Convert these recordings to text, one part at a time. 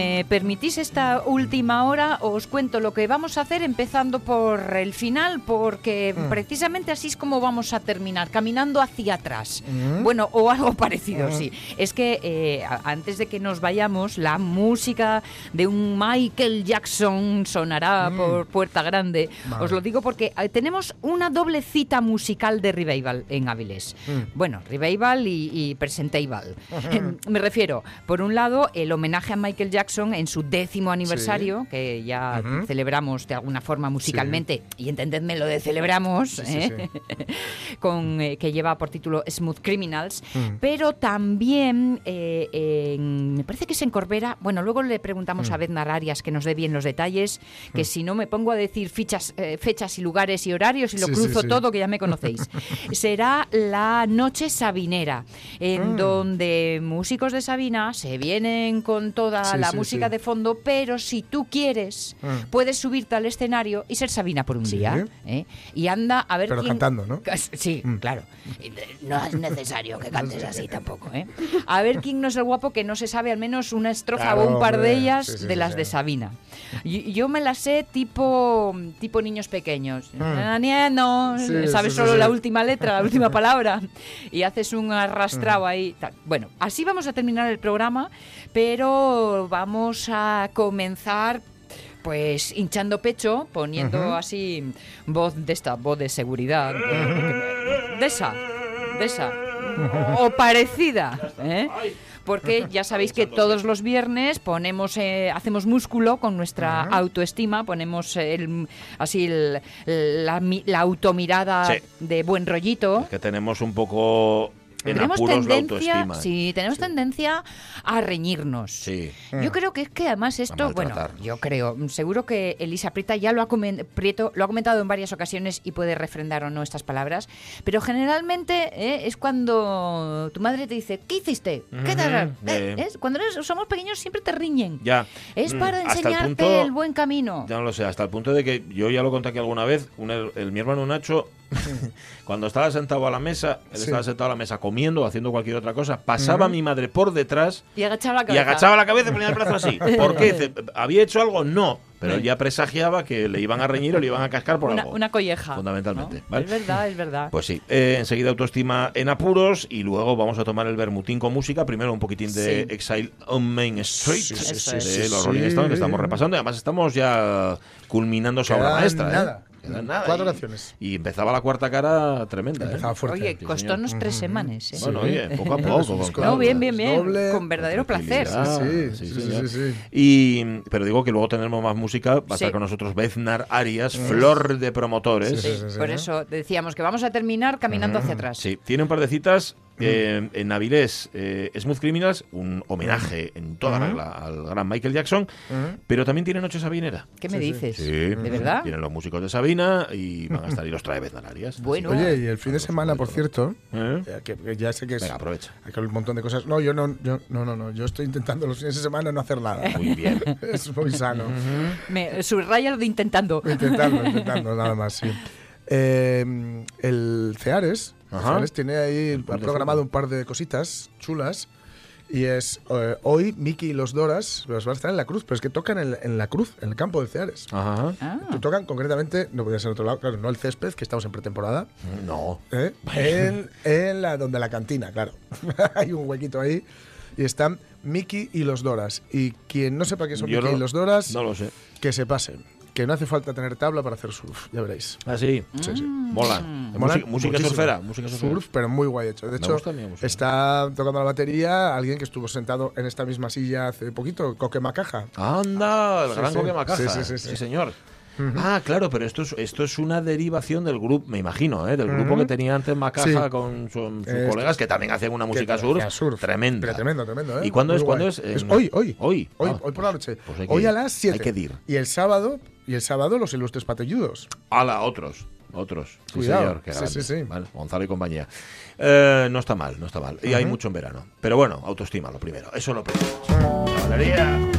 Me permitís esta última hora, os cuento lo que vamos a hacer empezando por el final, porque precisamente así es como vamos a terminar, caminando hacia atrás. Bueno, o algo parecido, sí. Es que eh, antes de que nos vayamos, la música de un Michael Jackson sonará por Puerta Grande. Vale. Os lo digo porque eh, tenemos una doble cita musical de Revival en Avilés. Bueno, Revival y, y Presentable. Me refiero, por un lado, el homenaje a Michael Jackson en su décimo aniversario, que ya celebramos de alguna forma musicalmente, y entendedme lo de celebramos, sí, ¿eh? con, eh, que lleva por título Smooth Criminals, pero también, eh, en- me parece que es en Corbera, bueno, luego le preguntamos a Bednar Arias que nos dé bien los detalles, que si no me pongo a decir fichas, fechas y lugares y horarios y lo cruzo todo, que ya me conocéis. Será la Noche Sabinera, en donde músicos de Sabina se vienen con toda la música de fondo, pero si tú quieres, Mm. puedes subirte al escenario y ser Sabina por un día. ¿eh? Y anda a ver Pero quién... cantando, ¿no? Sí, claro. No es necesario que cantes así tampoco, ¿eh? A ver quién no es el guapo que no se sabe al menos una estrofa Claro, o un par de ellas Sí, sí, de las sí. de Sabina. Y- Yo me las sé tipo, tipo niños pequeños. No, Mm. Sí, sabes sí, sí, solo la última letra, la última palabra y haces un arrastrado ahí. tal. Bueno, así vamos a terminar el programa, pero vamos a comenzar pues hinchando pecho, poniendo así voz de esta, voz de seguridad, de esa, de esa, o parecida, ¿eh? Porque ya sabéis que todos los viernes ponemos, eh, hacemos músculo con nuestra autoestima, ponemos el, así el- la, mi- la automirada Sí. de buen rollito. Es que tenemos un poco en Tenemos apuros la tendencia, autoestima. sí, tenemos tendencia a reñirnos. Sí. Yo creo que es que además esto, bueno, yo creo, seguro que Elisa Prieta ya lo ha, Prieto lo ha comentado en varias ocasiones y puede refrendar o no estas palabras, pero generalmente eh, es cuando tu madre te dice, ¿qué hiciste? ¿Qué tal?". Ujú, Eh, eh. Cuando eres- somos pequeños siempre te riñen. Ya. Es Mm, para el enseñarte punto- el buen camino. Ya no lo sé, hasta el punto de que yo ya lo conté aquí alguna vez, un- el, el- mi hermano Nacho, cuando estaba sentado a la mesa, él Sí. estaba sentado a la mesa comiendo o haciendo cualquier otra cosa, pasaba mi madre por detrás Y agachaba la y cabeza. agachaba la cabeza y ponía el brazo así. ¿Por qué? ¿Había hecho algo? No. Pero él ya presagiaba que le iban a reñir o le iban a cascar por una, algo. una colleja. Fundamentalmente, ¿no? ¿vale? Es verdad, es verdad. Pues sí, eh, enseguida autoestima en apuros y luego vamos a tomar el bermutín con música. Primero un poquitín de Sí. Exile on Main Street Sí, sí, de sí, los sí. Rolling Stones que estamos repasando. Y además estamos ya culminando su obra maestra. ¿eh? Nada. Cuatro y- canciones. Y empezaba la cuarta cara tremenda. ¿eh? Empezaba fuerte. Oye, sí, costónos tres semanas. ¿eh? Bueno, oye, poco a poco. No, bien, bien, bien. doble, Con verdadero placer. Sí, sí, Sí, sí, señor. sí, sí. Y, pero digo que luego tenemos más música. Va a Sí. estar con nosotros Beznar Arias, Flor de Promotores. Sí, sí, sí. Por eso decíamos que vamos a terminar caminando hacia atrás. Sí, tiene un par de citas. Eh, en Avilés, eh, Smooth Criminals, un homenaje en toda regla al gran Michael Jackson, pero también tiene Noche Sabinera. ¿Qué me dices? Sí. ¿De verdad? Vienen los músicos de Sabina y van a estar y los trae Beznararias. Bueno. Oye, y el fin de semana, por cierto, ¿Eh? que, que ya sé que es Venga, aprovecha. hay que un montón de cosas. No, yo no, yo, no, no, no, yo estoy intentando los fines de semana no hacer nada. Muy bien. es muy sano. Me subraya lo de intentando. Intentando, intentando, nada más, sí. Eh, el Ceares, el Ajá. Ceares tiene ahí, ha programado un par de cositas chulas. Y es eh, hoy Miki y los Doras los van a estar en la cruz, pero es que tocan en, en la cruz, en el campo de Ceares. Ajá. Ah, Tocan concretamente, no podía ser en otro lado, claro, no el césped, que estamos en pretemporada, No. ¿eh? en, en la donde la cantina, claro. Hay un huequito ahí. y están Mickey y los Doras. Y quien no sepa qué son Yo Mickey no- y los Doras, No lo sé. que se pasen. Que no hace falta tener tabla para hacer surf, ya veréis. Ah, sí. Sí, sí. Mola. Molan Música, música surfera. Música surfera. Surf, pero muy guay hecho. De Me hecho, está tocando la batería alguien que estuvo sentado en esta misma silla hace poquito, Coque Macaja. Anda, el Sí, gran sí. Coque Macaja. Sí, sí, sí, Ah, claro, pero esto es, esto es una derivación del grupo, me imagino, ¿eh? del grupo que tenía antes Macaja Sí. con su- sus colegas que también hacían una música surf, surf. tremenda. Pero tremendo, tremendo, ¿eh? ¿Y cuándo Muy es? ¿Cuándo es? Es En- hoy, hoy. Hoy. Hoy, Ah. hoy por la noche. Pues hoy ir. a las 7. Hay que ir. Y el sábado, y el sábado los ilustres patilludos. Ala, otros. Otros. Sí, Cuidado. señor. Sí, sí, sí. Vale, Gonzalo y compañía. Eh, no está mal, no está mal. Y hay mucho en verano. Pero bueno, autoestima lo primero. Eso es lo primero.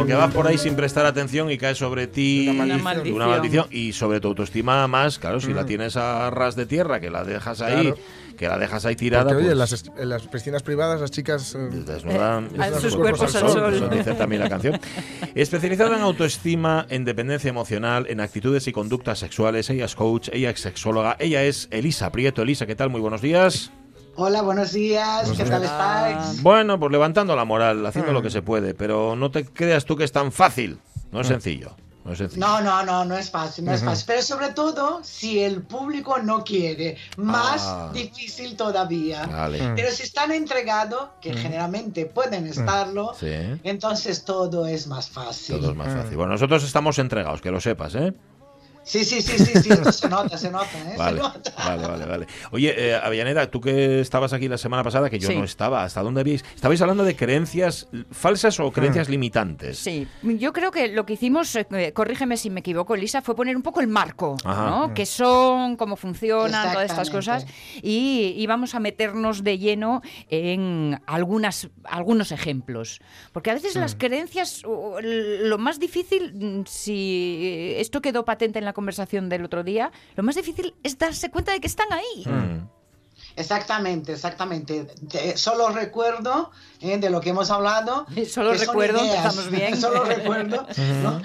Porque vas por ahí sin prestar atención y cae sobre ti Una maldición. una maldición. maldición. Y sobre tu autoestima más, claro, si la tienes a ras de tierra, que la dejas ahí, Claro. que la dejas ahí tirada. Porque, oye, pues, en las, est- en las piscinas privadas las chicas... eh, Desnudan, Eh, sus cuerpos al sol. Dice también la canción. Especializada en autoestima, en dependencia emocional, en actitudes y conductas sexuales. Ella es coach, ella es sexóloga. Ella es Elisa Prieto. Elisa, ¿qué tal? Muy buenos días. Hola, buenos días. Buenos ¿Qué tal estáis? Bueno, pues levantando la moral, haciendo Mm. lo que se puede, pero no te creas tú que es tan fácil. No es sencillo. No es. No, no, no, no es fácil, no es fácil. Pero sobre todo si el público no quiere, más Ah. difícil todavía. Vale. Mm. Pero si están entregados, que generalmente pueden estarlo, Sí. entonces todo es más fácil. Todo es más fácil. Bueno, nosotros estamos entregados, que lo sepas, ¿eh? Sí, sí, sí, sí, sí, se nota, se nota, ¿eh? Vale, Se nota. vale, vale, vale. Oye, eh, Avellaneda, tú que estabas aquí la semana pasada, que yo Sí. no estaba, ¿hasta dónde habéis? ¿Estabais hablando de creencias falsas o creencias Mm. limitantes? Sí, yo creo que lo que hicimos, eh, corrígeme si me equivoco, Elisa, fue poner un poco el marco, Ajá. ¿no? ¿Qué son, cómo funcionan, todas estas cosas? Y, vamos a meternos de lleno en algunas, algunos ejemplos. Porque a veces las creencias, o- o lo más difícil, mm, si esto quedó patente en la conversación del otro día, lo más difícil es darse cuenta de que están ahí. Mm. Exactamente, exactamente. Te- solo recuerdo eh, de lo que hemos hablado. Solo que son recuerdo, ideas. empezamos bien. solo recuerdo ¿no?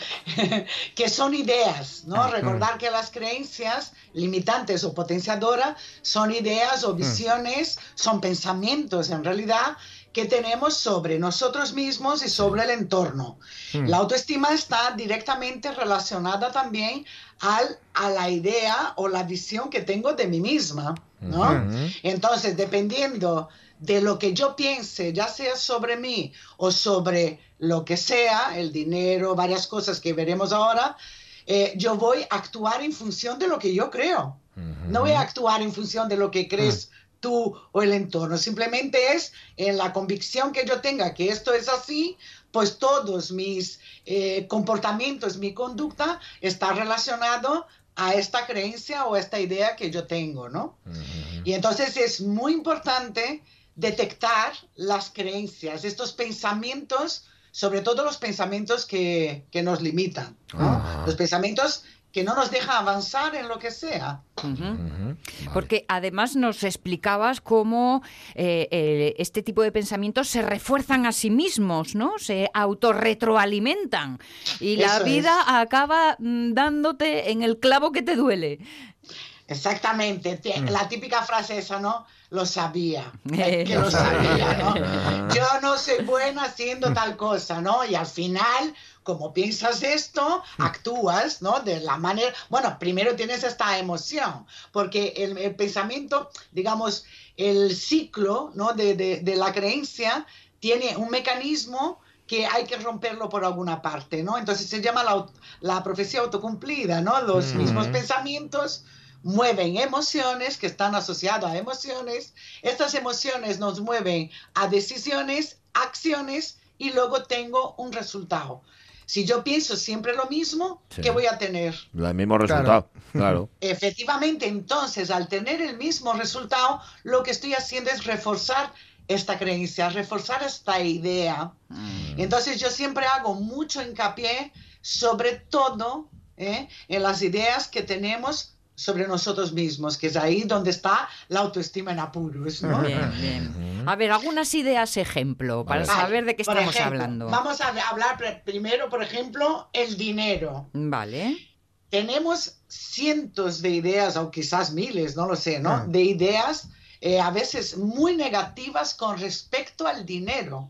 que son ideas. ¿no? Recordar que las creencias limitantes o potenciadoras son ideas o visiones, son pensamientos en realidad que tenemos sobre nosotros mismos y sobre el entorno. Mm. La autoestima está directamente relacionada también al, a la idea o la visión que tengo de mí misma, ¿no? Entonces, dependiendo de lo que yo piense, ya sea sobre mí o sobre lo que sea, el dinero, varias cosas que veremos ahora, eh, yo voy a actuar en función de lo que yo creo. No voy a actuar en función de lo que crees tú o el entorno. Simplemente es en la convicción que yo tenga que esto es así, pues todos mis eh, comportamientos, mi conducta está relacionado a esta creencia o a esta idea que yo tengo, ¿no? Y entonces es muy importante detectar las creencias, estos pensamientos, sobre todo los pensamientos que, que nos limitan, ¿no? Ah. Los pensamientos que no nos dejan avanzar en lo que sea. Vale. Porque además nos explicabas cómo eh, eh, este tipo de pensamientos se refuerzan a sí mismos, ¿no? Se autorretroalimentan. Y la vida es. acaba mm, dándote en el clavo que te duele. Exactamente, Mm. la típica frase esa, ¿no? Lo sabía, Eh. que lo sabía. ¿no? Yo no soy buena haciendo tal cosa, ¿no? Y al final, como piensas esto, actúas, ¿no? De la manera, bueno, primero tienes esta emoción, porque el, el pensamiento, digamos, el ciclo, ¿no? De, de- de la creencia tiene un mecanismo que hay que romperlo por alguna parte, ¿no? Entonces se llama la, la profecía autocumplida, ¿no? Los mismos pensamientos mueven emociones que están asociadas a emociones. Estas emociones nos mueven a decisiones, acciones y luego tengo un resultado. Si yo pienso siempre lo mismo, Sí. ¿qué voy a tener? El mismo resultado, claro. Efectivamente, entonces, al tener el mismo resultado, lo que estoy haciendo es reforzar esta creencia, reforzar esta idea. Entonces, yo siempre hago mucho hincapié, sobre todo, ¿eh? en las ideas que tenemos sobre nosotros mismos, que es ahí donde está la autoestima en apuros, ¿no? Bien, bien. A ver, algunas ideas ejemplo para saber de qué Por estamos ejemplo, hablando. Vamos a hablar pr- primero, por ejemplo, el dinero. Vale. tenemos cientos de ideas, o quizás miles, no lo sé, ¿no? Ah. De ideas eh, a veces muy negativas con respecto al dinero.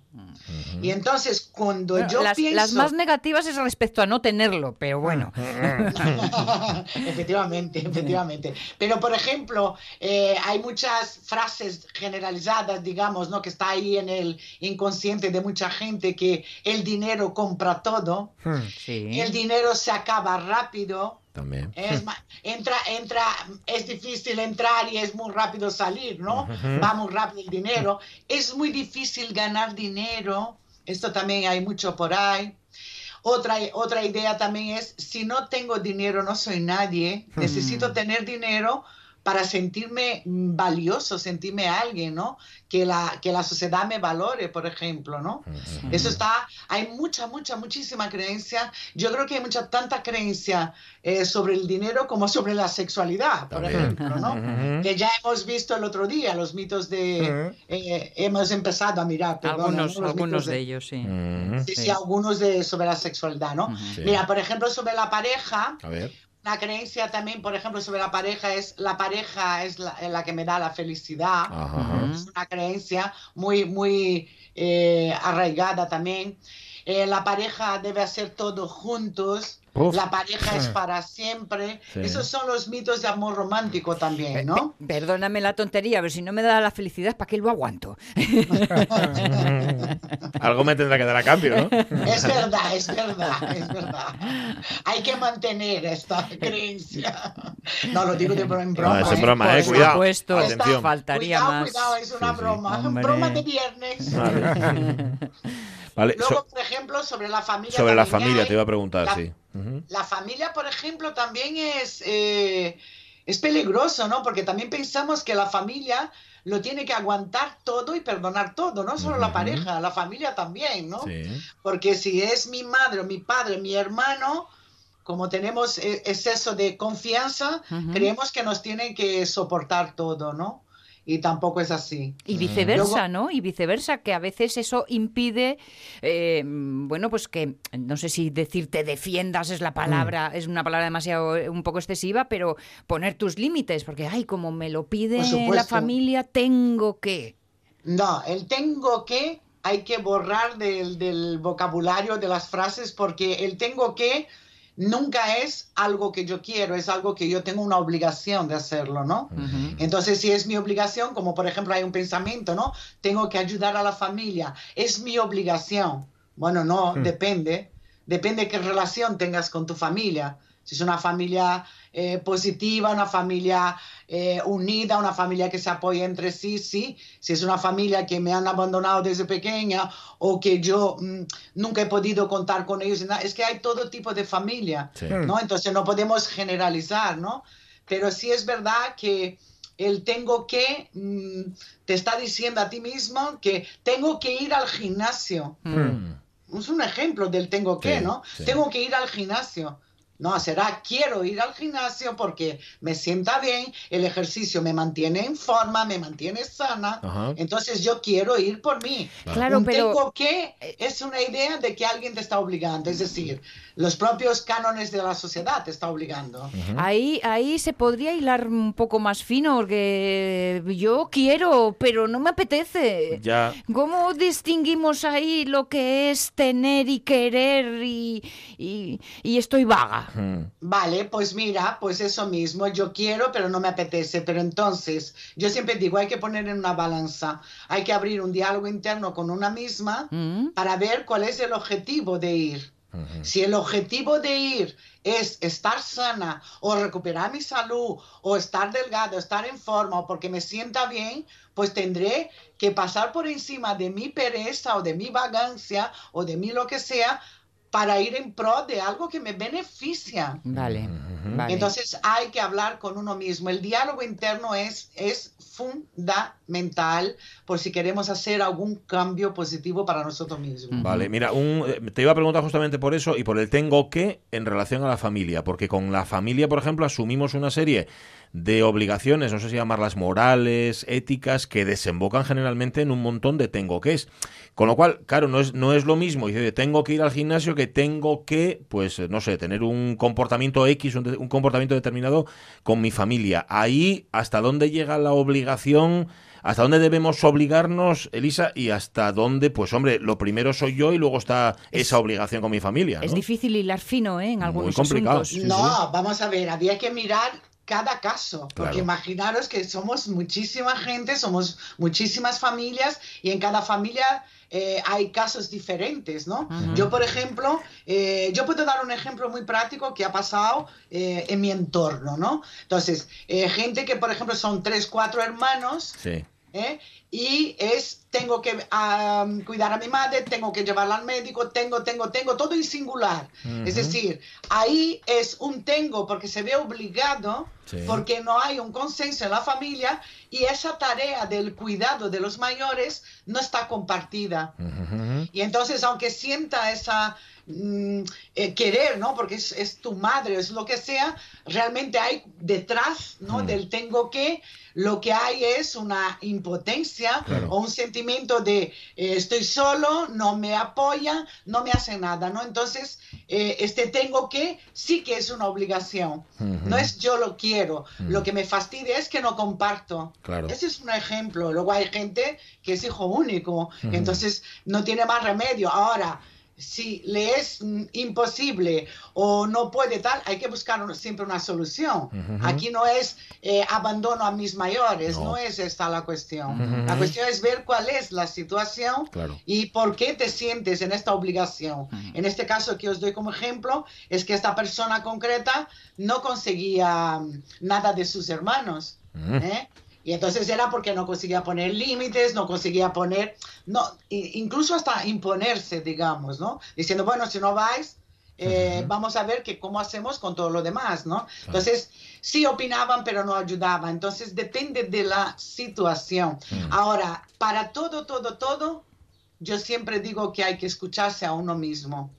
Y entonces cuando Bueno, yo las, pienso... las más negativas es respecto a no tenerlo, pero bueno. efectivamente, efectivamente. Pero, por ejemplo, eh, hay muchas frases generalizadas, digamos, ¿no? Que está ahí en el inconsciente de mucha gente que el dinero compra todo, Sí. el dinero se acaba rápido. También. Es entra, entra, es difícil entrar y es muy rápido salir, ¿no? Va muy rápido el dinero. Es muy difícil ganar dinero. Esto también hay mucho por ahí. Otra, otra idea también es, si no tengo dinero, no soy nadie. Necesito tener dinero para sentirme valioso, sentirme alguien, ¿no? Que la, que la sociedad me valore, por ejemplo, ¿no? Eso está, hay mucha, mucha, muchísima creencia. Yo creo que hay mucha, tanta creencia eh, sobre el dinero como sobre la sexualidad, por También. ejemplo, ¿no? Que ya hemos visto el otro día, los mitos de... eh, hemos empezado a mirar, perdón, algunos ¿no? Algunos mitos de ellos, sí. Ujú. Sí, sí, Sí. algunos de, sobre la sexualidad, ¿no? Sí. Mira, por ejemplo, sobre la pareja, A ver. La creencia también, por ejemplo, sobre la pareja es la pareja es la, la que me da la felicidad. Ajá. Es una creencia muy, muy eh, arraigada también. Eh, la pareja debe hacer todo juntos. Uf. La pareja es para siempre. Sí. Esos son los mitos de amor romántico también, ¿no? Pe- Perdóname la tontería, pero si no me da la felicidad, ¿para qué lo aguanto? Algo me tendrá que dar a cambio, ¿no? Es verdad, es verdad, es verdad. Hay que mantener esta creencia. No, lo digo de broma. No, es ¿eh? broma, eh, Por cuidado. supuesto, Atención. faltaría cuidado, más. cuidado, es una Sí, sí. broma. Hombre. Broma de viernes. Vale. Vale, Luego, so- por ejemplo, sobre la familia. sobre la familia hay- te iba a preguntar, la- sí. La familia, por ejemplo, también es, eh, es peligroso, ¿no? Porque también pensamos que la familia lo tiene que aguantar todo y perdonar todo, no solo la pareja, la familia también, ¿no? Sí. Porque si es mi madre o mi padre, mi hermano, como tenemos e- exceso de confianza, creemos que nos tienen que soportar todo, ¿no? Y tampoco es así. Y viceversa, Luego- ¿no? Y viceversa, que a veces eso impide, eh, bueno, pues que, no sé si decir te defiendas es la palabra, Mm. es una palabra demasiado, eh, un poco excesiva, pero poner tus límites, porque, ay, como me lo pide la familia, tengo que. No, el tengo que hay que borrar del, del vocabulario de las frases porque el tengo que nunca es algo que yo quiero, es algo que yo tengo una obligación de hacerlo, ¿no? Entonces, si es mi obligación, como por ejemplo hay un pensamiento, ¿no? Tengo que ayudar a la familia, es mi obligación. Bueno, no, depende. Depende qué relación tengas con tu familia. Si es una familia eh, positiva, una familia eh, unida, una familia que se apoya entre sí, sí. Si es una familia que me han abandonado desde pequeña o que yo mm, nunca he podido contar con ellos, es que hay todo tipo de familia. Sí. ¿no? Entonces no podemos generalizar, ¿no? Pero sí es verdad que el tengo que mm, te está diciendo a ti mismo que tengo que ir al gimnasio. Mm. Es un ejemplo del tengo que, Sí, ¿no? sí. Tengo que ir al gimnasio. No, será quiero ir al gimnasio porque me sienta bien, el ejercicio me mantiene en forma, me mantiene sana. Ajá. Entonces yo quiero ir por mí. Claro, Un pero- tengo que es una idea de que alguien te está obligando, es decir, los propios cánones de la sociedad te está obligando. Ahí, ahí se podría hilar un poco más fino, porque yo quiero, pero no me apetece. Ya. ¿Cómo distinguimos ahí lo que es tener y querer y, y- y estoy vaga? Mm. Vale, pues mira, pues eso mismo, yo quiero, pero no me apetece. Pero entonces, yo siempre digo, hay que poner en una balanza, hay que abrir un diálogo interno con una misma ¿Mm? para ver cuál es el objetivo de ir. Si el objetivo de ir es estar sana o recuperar mi salud o estar delgado, estar en forma o porque me sienta bien, pues tendré que pasar por encima de mi pereza o de mi vagancia o de mi lo que sea para ir en pro de algo que me beneficia. Vale, vale. Entonces hay que hablar con uno mismo. El diálogo interno es, es fundamental por si queremos hacer algún cambio positivo para nosotros mismos. Vale, mira, un- eh, te iba a preguntar justamente por eso y por el tengo que en relación a la familia, porque con la familia, por ejemplo, asumimos una serie de obligaciones, no sé si llamarlas morales, éticas, que desembocan generalmente en un montón de tengo que es. Con lo cual, claro, no es, no es lo mismo, dice, tengo que ir al gimnasio que tengo que, pues, no sé, tener un comportamiento X, un, un comportamiento determinado con mi familia. Ahí, ¿hasta dónde llega la obligación? ¿Hasta dónde debemos obligarnos, Elisa? Y hasta dónde, pues hombre, lo primero soy yo y luego está Es- esa obligación con mi familia. Es difícil hilar fino ¿eh? en Muy algunos complicado, asuntos. sí, no, vamos a ver, había que mirar cada caso, porque Claro. imaginaros que somos muchísima gente, somos muchísimas familias y en cada familia eh, hay casos diferentes, ¿no? Yo, por ejemplo, eh, yo puedo dar un ejemplo muy práctico que ha pasado eh, en mi entorno, ¿no? Entonces, eh, gente que, por ejemplo, son tres, cuatro hermanos, Sí. ¿Eh? y es tengo que cuidar a mi madre, tengo que llevarla al médico, tengo, tengo, tengo, todo en singular. Es decir, ahí es un tengo porque se ve obligado, Sí. porque no hay un consenso en la familia y esa tarea del cuidado de los mayores no está compartida. Y entonces, aunque sienta esa mm, eh, querer, ¿no? Porque es, es tu madre, es lo que sea, realmente hay detrás, ¿no? Mm. Del tengo que, lo que hay es una impotencia Claro. o un sentimiento de eh, estoy solo, no me apoya, no me hace nada, ¿no? Entonces, eh, este tengo que sí que es una obligación. No es yo lo quiero, lo que me fastidia es que no comparto. Claro. Ese es un ejemplo. Luego hay gente que es hijo único, entonces no tiene más remedio. Ahora, si le es imposible o no puede tal, hay que buscar un- siempre una solución. Aquí no es eh, abandono a mis mayores, No. no. es esta la cuestión. La cuestión es ver cuál es la situación Claro. y por qué te sientes en esta obligación. En este caso que os doy como ejemplo, es que esta persona concreta no conseguía mm, nada de sus hermanos. ¿eh? Y entonces era porque no conseguía poner límites, no conseguía poner, no, incluso hasta imponerse, digamos, ¿no? Diciendo, bueno, si no vais, eh, vamos a ver que cómo hacemos con todo lo demás, ¿no? Entonces, sí opinaban, pero no ayudaban. Entonces, depende de la situación. Ahora, para todo, todo, todo, yo siempre digo que hay que escucharse a uno mismo.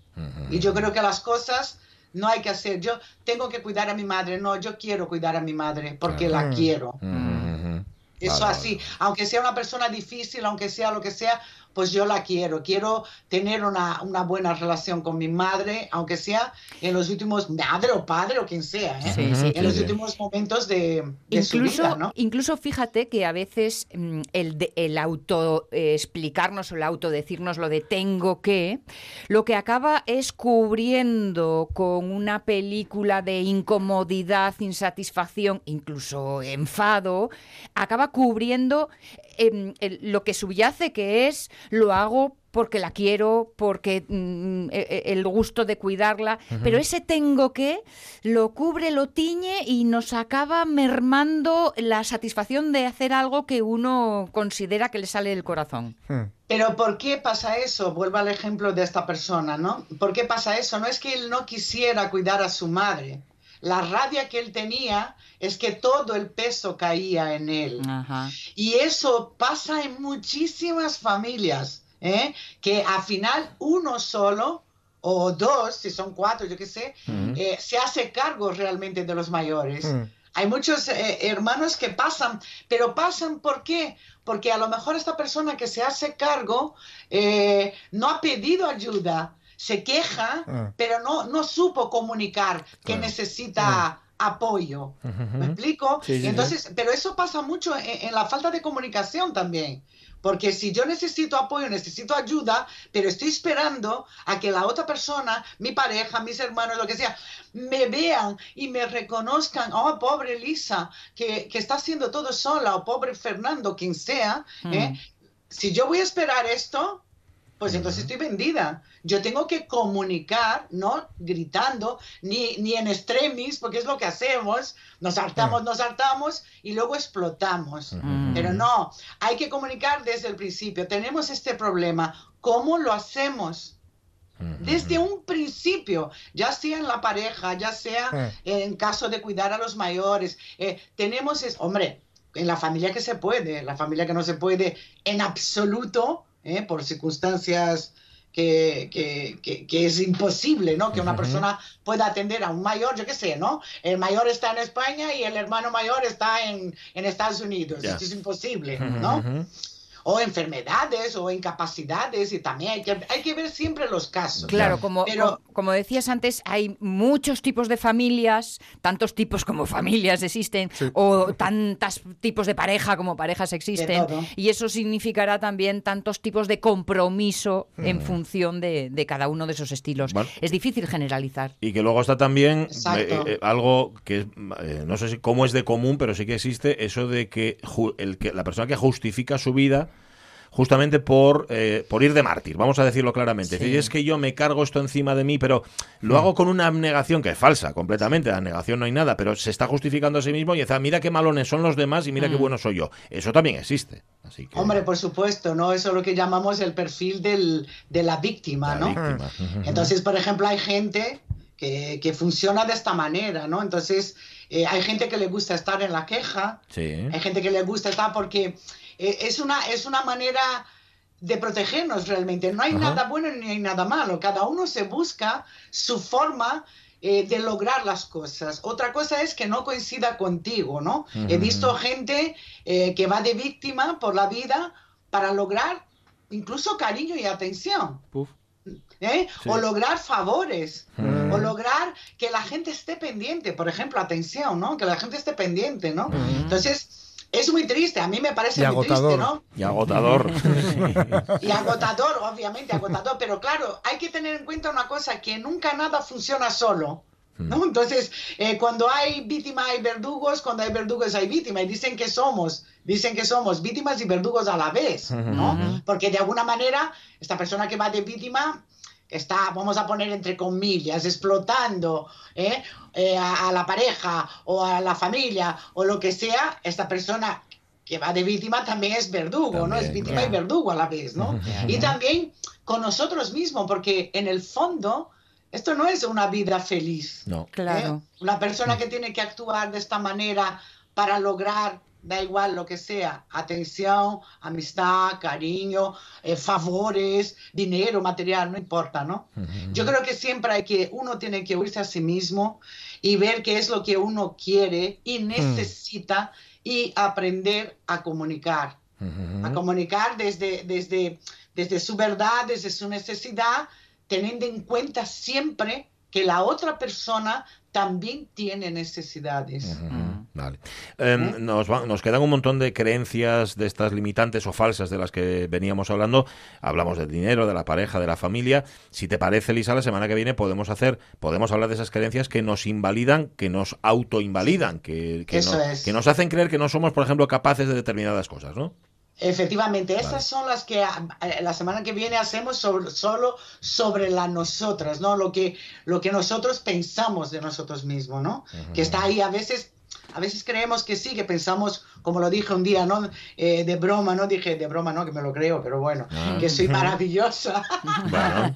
Y yo creo que las cosas no hay que hacer. Yo tengo que cuidar a mi madre. No, yo quiero cuidar a mi madre porque la quiero. Eso Vale, así, aunque sea una persona difícil, aunque sea lo que sea, pues yo la quiero. Quiero tener una, una buena relación con mi madre, aunque sea en los últimos, madre o padre o quien sea, ¿eh? Sí, sí, en los sí. últimos momentos de, de su Incluso, vida, ¿no? incluso fíjate que a veces mm, el, el auto eh, explicarnos o el auto decirnos lo de tengo que, lo que acaba es cubriendo con una película de incomodidad, insatisfacción, incluso enfado, acaba cubriendo em, el- lo que subyace que es lo hago porque la quiero, porque mm, e- e- el gusto de cuidarla, pero ese tengo que lo cubre, lo tiñe y nos acaba mermando la satisfacción de hacer algo que uno considera que le sale del corazón. Pero ¿por qué pasa eso? Vuelvo al ejemplo de esta persona, ¿no? ¿Por qué pasa eso? No es que él no quisiera cuidar a su madre. La rabia que él tenía es que todo el peso caía en él. Ajá. Y eso pasa en muchísimas familias, ¿eh? que al final uno solo o dos, si son cuatro, yo qué sé, eh, se hace cargo realmente de los mayores. Mm. Hay muchos eh, hermanos que pasan, pero pasan ¿por qué? Porque a lo mejor esta persona que se hace cargo eh, no ha pedido ayuda, se queja, Ah. pero no, no supo comunicar que necesita apoyo. ¿Me explico? Sí, sí, sí. Entonces, pero eso pasa mucho en, en la falta de comunicación también. Porque si yo necesito apoyo, necesito ayuda, pero estoy esperando a que la otra persona, mi pareja, mis hermanos, lo que sea, me vean y me reconozcan, oh, pobre Lisa, que, que está haciendo todo sola, o pobre Fernando, quien sea, ¿eh? si yo voy a esperar esto, pues entonces estoy vendida. Yo tengo que comunicar, no gritando, ni, ni en extremis, porque es lo que hacemos. Nos hartamos, nos hartamos y luego explotamos. Pero no, hay que comunicar desde el principio. Tenemos este problema. ¿Cómo lo hacemos? Desde un principio, ya sea en la pareja, ya sea en caso de cuidar a los mayores, eh, tenemos, es, hombre, en la familia que se puede, la familia que no se puede en absoluto, eh, por circunstancias que, que, que, que es imposible, ¿no? Que una persona pueda atender a un mayor, yo qué sé, ¿no? El mayor está en España y el hermano mayor está en, en Estados Unidos. Esto es imposible, ¿no? O enfermedades o incapacidades y también hay que, hay que ver siempre los casos. Claro, como, Pero- como, como decías antes, hay muchos tipos de familias, tantos tipos como familias existen, o tantos tipos de pareja como parejas existen, y eso significará también tantos tipos de compromiso en función de, de cada uno de esos estilos. Bueno. Es difícil generalizar. Y que luego está también Exacto. eh, eh, algo que es, eh, no sé si cómo es de común, pero sí que existe eso de que, ju- el que la persona que justifica su vida justamente por, eh, por ir de mártir, vamos a decirlo claramente. Es que yo me cargo esto encima de mí, pero lo hago con una abnegación que es falsa completamente, la abnegación no hay nada, pero se está justificando a sí mismo y dice, "Ah, mira qué malones son los demás y mira qué bueno soy yo. Eso también existe. Así que, Hombre, por supuesto, ¿no? Eso es lo que llamamos el perfil del, de la víctima, la ¿no? víctima. Ujú. Entonces, por ejemplo, hay gente que, que funciona de esta manera, ¿no? Entonces, eh, hay gente que le gusta estar en la queja, Sí. hay gente que le gusta estar porque eh, es, una, es una manera de protegernos realmente. No hay Ajá. nada bueno ni hay nada malo. Cada uno se busca su forma eh, de lograr las cosas. Otra cosa es que no coincida contigo, ¿no? He visto gente eh, que va de víctima por la vida para lograr incluso cariño y atención. ¿eh? Sí. O lograr favores, o lograr que la gente esté pendiente, por ejemplo, atención, ¿no? Que la gente esté pendiente, ¿no? Entonces, es muy triste, a mí me parece Y muy agotador. triste, ¿no? Y agotador. Y agotador, obviamente, agotador, pero claro, hay que tener en cuenta una cosa, que nunca nada funciona solo. ¿no? Entonces, eh, cuando hay víctima hay verdugos, cuando hay verdugos hay víctimas, y dicen que somos, dicen que somos víctimas y verdugos a la vez, ¿no? Porque de alguna manera, esta persona que va de víctima está, vamos a poner entre comillas, explotando ¿eh? Eh, a, a la pareja o a la familia o lo que sea, esta persona que va de víctima también es verdugo, ¿no? Es víctima y verdugo a la vez, ¿no? Y también con nosotros mismos, porque en el fondo esto no es una vida feliz. No. Claro. ¿eh? Una persona que tiene que actuar de esta manera para lograr, da igual lo que sea, atención, amistad, cariño, eh, favores, dinero, material, no importa, ¿no? Yo creo que siempre hay que, uno tiene que oírse a sí mismo y ver qué es lo que uno quiere y necesita y aprender a comunicar. A comunicar desde, desde, desde su verdad, desde su necesidad, teniendo en cuenta siempre que la otra persona también tiene necesidades. Vale. Em, nos, va- nos quedan un montón de creencias de estas limitantes o falsas de las que veníamos hablando. Hablamos del dinero, de la pareja, de la familia. Si te parece, Lisa, la semana que viene podemos hacer, podemos hablar de esas creencias que nos invalidan, que nos autoinvalidan, que, que, Eso no- es. que nos hacen creer que no somos, por ejemplo, capaces de determinadas cosas, ¿no? Efectivamente, estas son las que ah, eh, la semana que viene hacemos sobre- solo sobre las nosotras, ¿no? Lo que, lo que nosotros pensamos de nosotros mismos, ¿no? Que está ahí a veces. A veces creemos que sí, que pensamos, como lo dije un día, ¿no? Eh, de broma, ¿no? Dije, de broma, no, que me lo creo, pero bueno, que soy maravillosa. Bueno.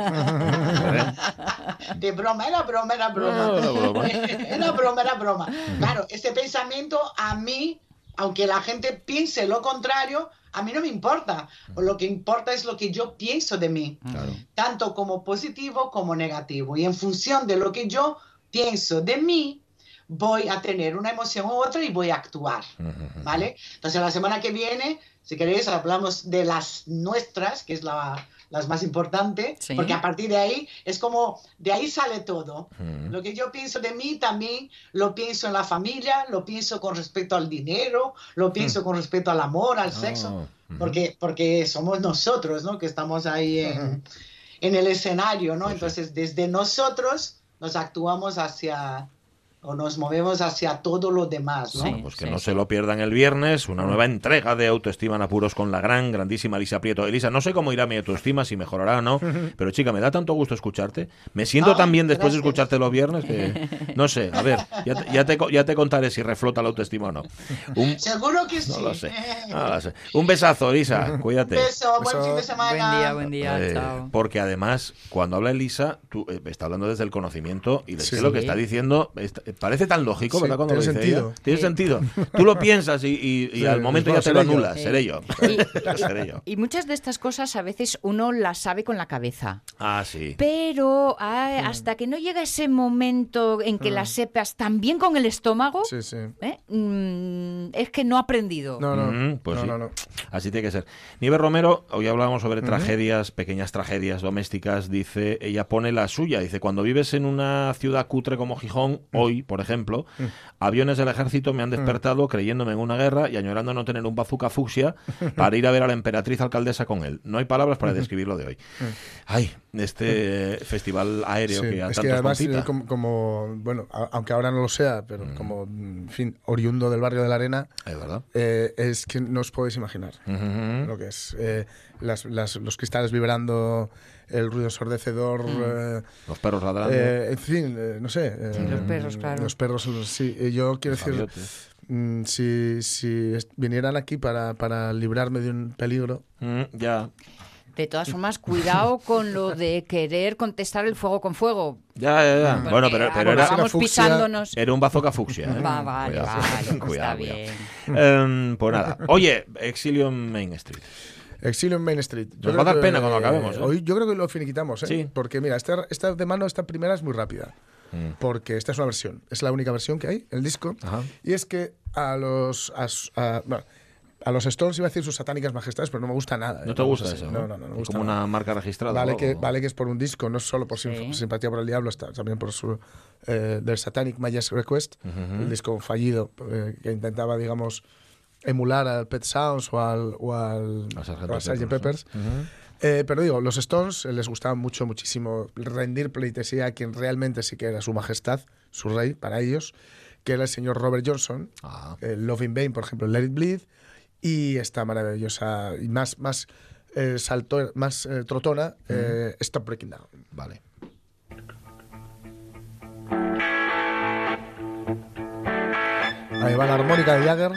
De broma, era broma, era broma. No, era broma. Era broma, era broma. Claro, ese pensamiento a mí, aunque la gente piense lo contrario, a mí no me importa. Lo que importa es lo que yo pienso de mí, Claro. tanto como positivo como negativo. Y en función de lo que yo pienso de mí, voy a tener una emoción u otra y voy a actuar. ¿Vale? Entonces, la semana que viene, si queréis, hablamos de las nuestras, que es la, las más importantes, Sí. porque a partir de ahí es como, de ahí sale todo. Lo que yo pienso de mí también lo pienso en la familia, lo pienso con respecto al dinero, lo pienso con respecto al amor, al sexo, Hmm. ujú. porque, porque somos nosotros, ¿no? Que estamos ahí en, en el escenario, ¿no? Entonces, desde nosotros nos actuamos hacia, o nos movemos hacia todo lo demás, ¿no? Sí. Pues que no se lo pierdan el viernes, una nueva entrega de Autoestima en Apuros con la gran, grandísima Elisa Prieto. Elisa, no sé cómo irá mi autoestima, si mejorará o no, pero chica, me da tanto gusto escucharte. Me siento Ah, tan bien después de escucharte los viernes que, no sé, a ver, ya te, ya te, co- ya te contaré si reflota la autoestima o no. Un, Seguro que sí. no lo sé, no lo sé. Un besazo, Elisa, cuídate. Beso, buen Beso. fin de semana. Buen día, buen día, Eh, chao. porque además, cuando habla Elisa, tú, eh, está hablando desde el conocimiento y es Sí. que lo que está diciendo, está- Parece tan lógico, Sí, ¿verdad? Cuando lo tiene ella. sentido. Tiene Sí. sentido. Tú lo piensas y, y- y Sí, al momento ya te lo anulas. Sí. Seré yo. Y, Seré yo. y muchas de estas cosas a veces uno las sabe con la cabeza. Ah, sí. Pero ah, hasta que no llega ese momento en que las sepas también con el estómago, Sí, sí. ¿eh? Mm, es que no ha aprendido. No, no. Mm, pues no, sí. no, no. Así tiene que ser. Nieves Romero, hoy hablábamos sobre tragedias, pequeñas tragedias domésticas, dice, ella pone la suya, dice, cuando vives en una ciudad cutre como Gijón, hoy, por ejemplo, aviones del ejército me han despertado creyéndome en una guerra y añorando no tener un bazooka fucsia para ir a ver a la emperatriz alcaldesa con él. No hay palabras para describir lo de hoy. Ay, este festival aéreo Sí, que a es tantos que además, eh, como, como, bueno, a- aunque ahora no lo sea, pero como, en fin, oriundo del barrio de la Arena, Es verdad. eh, es que no os podéis imaginar lo que es. eh, las- las- los cristales vibrando, el ruido ensordecedor, eh, Los perros ladrando. eh, en fin, eh, no sé. eh, Sí, los perros, claro. Los perros, sí. eh, Yo quiero los decir, mm, si, si vinieran aquí para, para librarme de un peligro, Mm, ya. De todas formas, cuidado con lo de querer contestar el fuego con fuego. Ya, ya, ya. Porque Bueno, pero, pero era, fucsia, pisándonos. era un bazooka fucsia. ¿eh? Va, vale, Cuidado, vale, cuidado, está cuidado. bien. Em, pues nada. Oye, Exilio en Main Street. Exilio en Main Street. Nos va a dar que, pena cuando acabemos, ¿eh? Hoy yo creo que lo finiquitamos, ¿eh? Sí. Porque mira, esta, esta de mano, esta primera es muy rápida. Mm. Porque esta es una versión. Es la única versión que hay, el disco. Ajá. Y es que a los. A, a- bueno, a los Stones iba a decir sus satánicas majestades, pero no me gusta nada. ¿No ¿eh? te Vamos gusta eso? No, no, no. no me gusta Como nada. una marca registrada. Vale que, algo. vale que es por un disco, no solo por Sí. simpatía por el diablo, está también por su eh, del Satanic Maya's Request, el disco fallido eh, que intentaba, digamos, emular al Pet Sounds o al, o al, o Sgt. Peppers, Peppers. Eh, pero digo, los Stones eh, les gustaba mucho, muchísimo rendir pleitesía a quien realmente sí que era su majestad, su rey, para ellos, que era el señor Robert Johnson, Ah. eh, Love in Vain, por ejemplo, Let It Bleed, y esta maravillosa y más, más, eh, salto, más trotona, Stop Breaking Down. Vale. Ahí va la armónica de Jagger.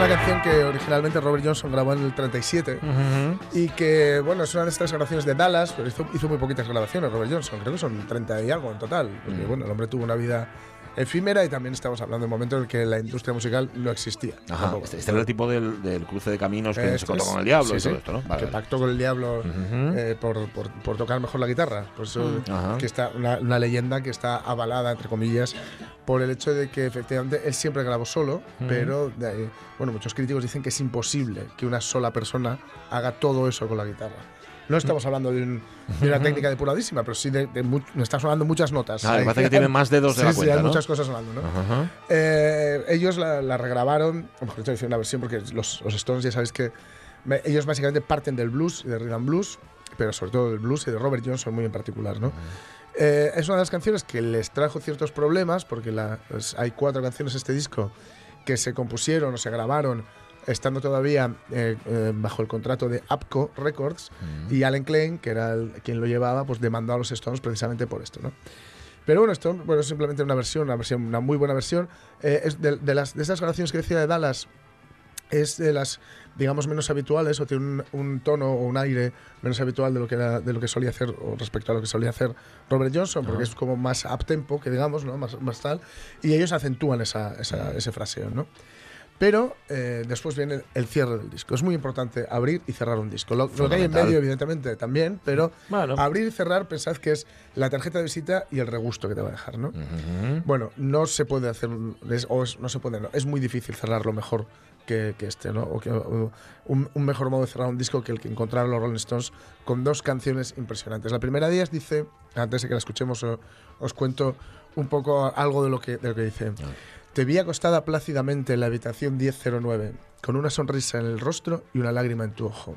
Una canción que originalmente Robert Johnson grabó en el 37 y que, bueno, es una de estas grabaciones de Dallas, pero hizo, hizo muy poquitas grabaciones Robert Johnson, creo que son 30 y algo en total, porque, bueno, el hombre tuvo una vida efímera y también estamos hablando de un momento en el que la industria musical no existía. Ajá. Este, este era el tipo del, del cruce de caminos que se contó con el diablo sí, y todo sí, esto, ¿no? Vale, que vale. pactó con el diablo eh, por, por- por tocar mejor la guitarra. Por eso Ajá. que está una, una leyenda que está avalada, entre comillas, por el hecho de que efectivamente él siempre grabó solo, pero de ahí- bueno, muchos críticos dicen que es imposible que una sola persona haga todo eso con la guitarra. No estamos hablando de, un- de una técnica depuradísima, pero sí de, de mu- sonando muchas notas. Ah, me Hay- parece que tiene más dedos de sí, la sí, cuenta, hay ¿no? muchas cosas sonando, ¿no? Eh, ellos la, la regrabaron, mejor dicho, hicieron una versión porque los, los Stones ya sabéis que me- ellos básicamente parten del blues y de rhythm and blues, pero sobre todo del blues y de Robert Johnson muy en particular, ¿no? Eh, es una de las canciones que les trajo ciertos problemas porque la- pues, hay cuatro canciones de este disco que se compusieron o se grabaron estando todavía eh, eh, bajo el contrato de Apco Records y Alan Klein, que era el- quien lo llevaba, pues demandó a los Stones precisamente por esto, ¿no? Pero bueno, esto bueno, es simplemente una versión, una versión, una muy buena versión. Eh, es de, de las, de esas grabaciones que decía de Dallas, es de las, digamos, menos habituales o tiene un, un tono o un aire menos habitual de lo que era, de lo que solía hacer o respecto a lo que solía hacer Robert Johnson, porque es como más up tempo, que digamos, ¿no? Más, más tal, y ellos acentúan esa, esa- ese fraseo, ¿no? Pero eh, después viene el cierre del disco. Es muy importante abrir y cerrar un disco. Lo, lo que hay en medio, evidentemente, también, pero Bueno. abrir y cerrar, pensad que es la tarjeta de visita y el regusto que te va a dejar, ¿no? Bueno, no se puede hacer, es- o es- no se puede, no, es muy difícil cerrarlo mejor que, que este, ¿no? O que, o un, un mejor modo de cerrar un disco que el que encontraron los Rolling Stones con dos canciones impresionantes. La primera de ellas dice, antes de que la escuchemos, o- os cuento un poco algo de lo que, de lo que dice. Te vi acostada plácidamente en la habitación 1009, con una sonrisa en el rostro y una lágrima en tu ojo.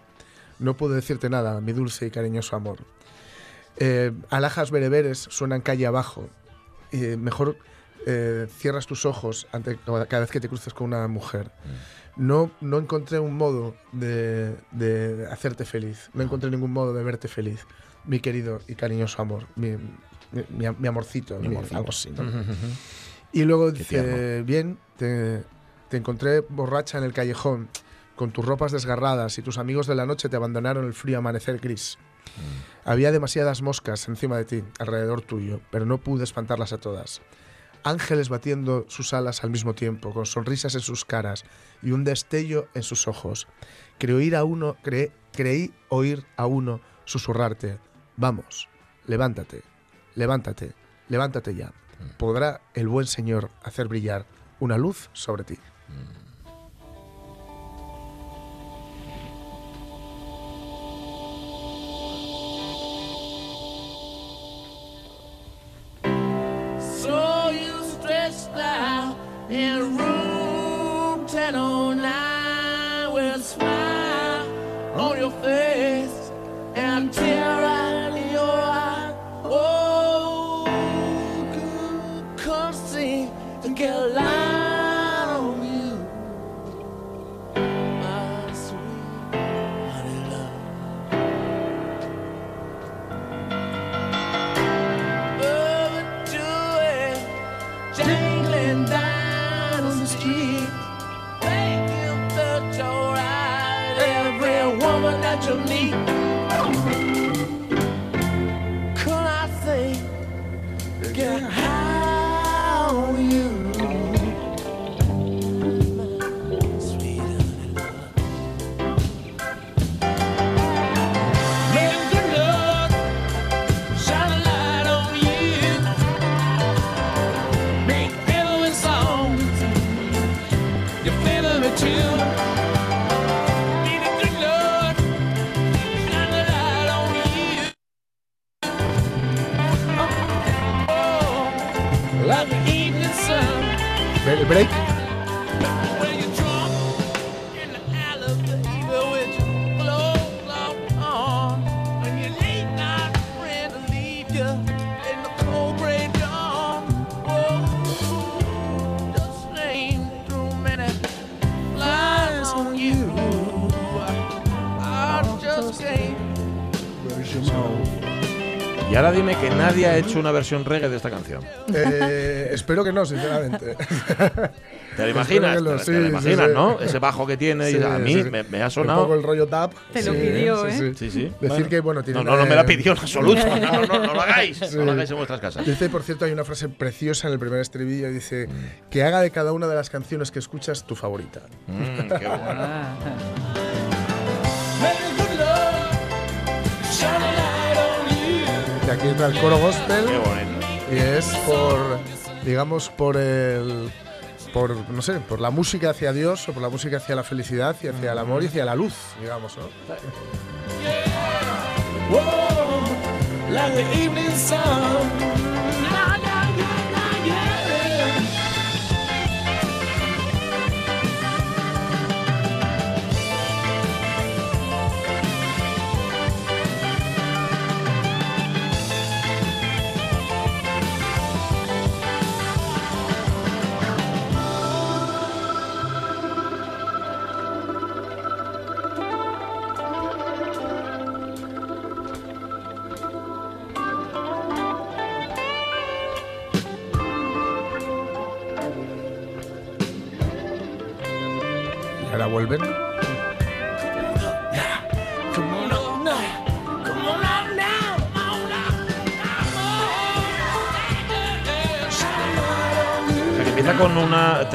No puedo decirte nada, mi dulce y cariñoso amor. Eh, alhajas bereberes suenan calle abajo eh, mejor eh, cierras tus ojos ante cada vez que te cruces con una mujer. No, no encontré un modo de, de hacerte feliz, no encontré ningún modo de verte feliz, mi querido y cariñoso amor, mi, mi, mi- mi amorcito, algo así. ¿no? Y luego dice, bien, te, te encontré borracha en el callejón, con tus ropas desgarradas y tus amigos de la noche te abandonaron el frío amanecer gris. Había demasiadas moscas encima de ti, alrededor tuyo, pero no pude espantarlas a todas. Ángeles batiendo sus alas al mismo tiempo, con sonrisas en sus caras y un destello en sus ojos. Creí oír a uno, cre- creí oír a uno susurrarte, vamos, levántate, levántate, levántate ya. Podrá el buen Señor hacer brillar una luz sobre ti. Nadie ha hecho una versión reggae de esta canción. Eh, espero que no, sinceramente. ¿Te lo imaginas? lo- sí, te lo sí, imaginas, sí. ¿no? Ese bajo que tiene. y Sí, a mí sí. me, me ha Un sonado. poco el rollo tap. Te lo pidió, ¿eh? Sí, sí. Decir Bueno. que, bueno, tiene No, no, no me la pidió en absoluto. No, no, no, no lo hagáis. No lo hagáis en vuestras casas. Dice, por cierto, hay una frase preciosa en el primer estribillo. Dice, que haga de cada una de las canciones que escuchas tu favorita. Mm, qué bueno. aquí entra el coro gospel. Qué bonito. Y es por, digamos, por el. Por, no sé, por la música hacia Dios o por la música hacia la felicidad y hacia el amor y hacia la luz, digamos, ¿no? Whoa, like the evening sun.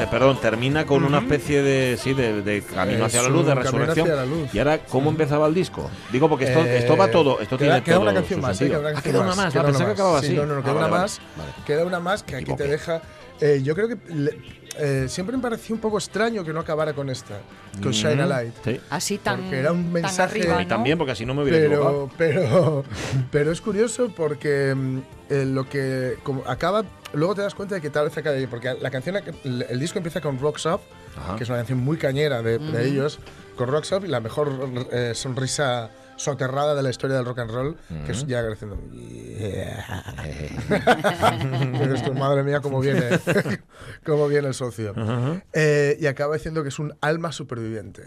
Te- perdón, termina con una especie de. Sí, de, de camino hacia la luz, de resurrección. hacia la luz. Y ahora, ¿cómo empezaba el disco? Digo, porque esto, Eh, esto va todo. Esto queda, tiene queda todo una canción más, eh, sentido. queda una Ah, canción queda una más. queda una que acababa Sí, así. No, no, no, Ah, queda vale, una vale. más. Vale. Queda una más que aquí te deja. eh, yo creo que le- eh, siempre me pareció un poco extraño que no acabara con esta, con Shine a Light. Sí. Así tan, Porque era un mensaje- arriba, A mí ¿no? también, porque así no me hubiera equivocado. Pero, pero, pero es curioso porque mm, eh, lo que como acaba, luego te das cuenta de que tal vez acaba ahí, porque la canción, el, el disco empieza con Rocks Up, Ajá. que es una canción muy cañera de, de ellos, con Rocks Up y la mejor eh, sonrisa soterrada de la historia del rock and roll, que es ya creciendo. Yeah. Tú, madre mía, cómo viene, cómo viene el socio. Eh, y acaba diciendo que es un alma superviviente.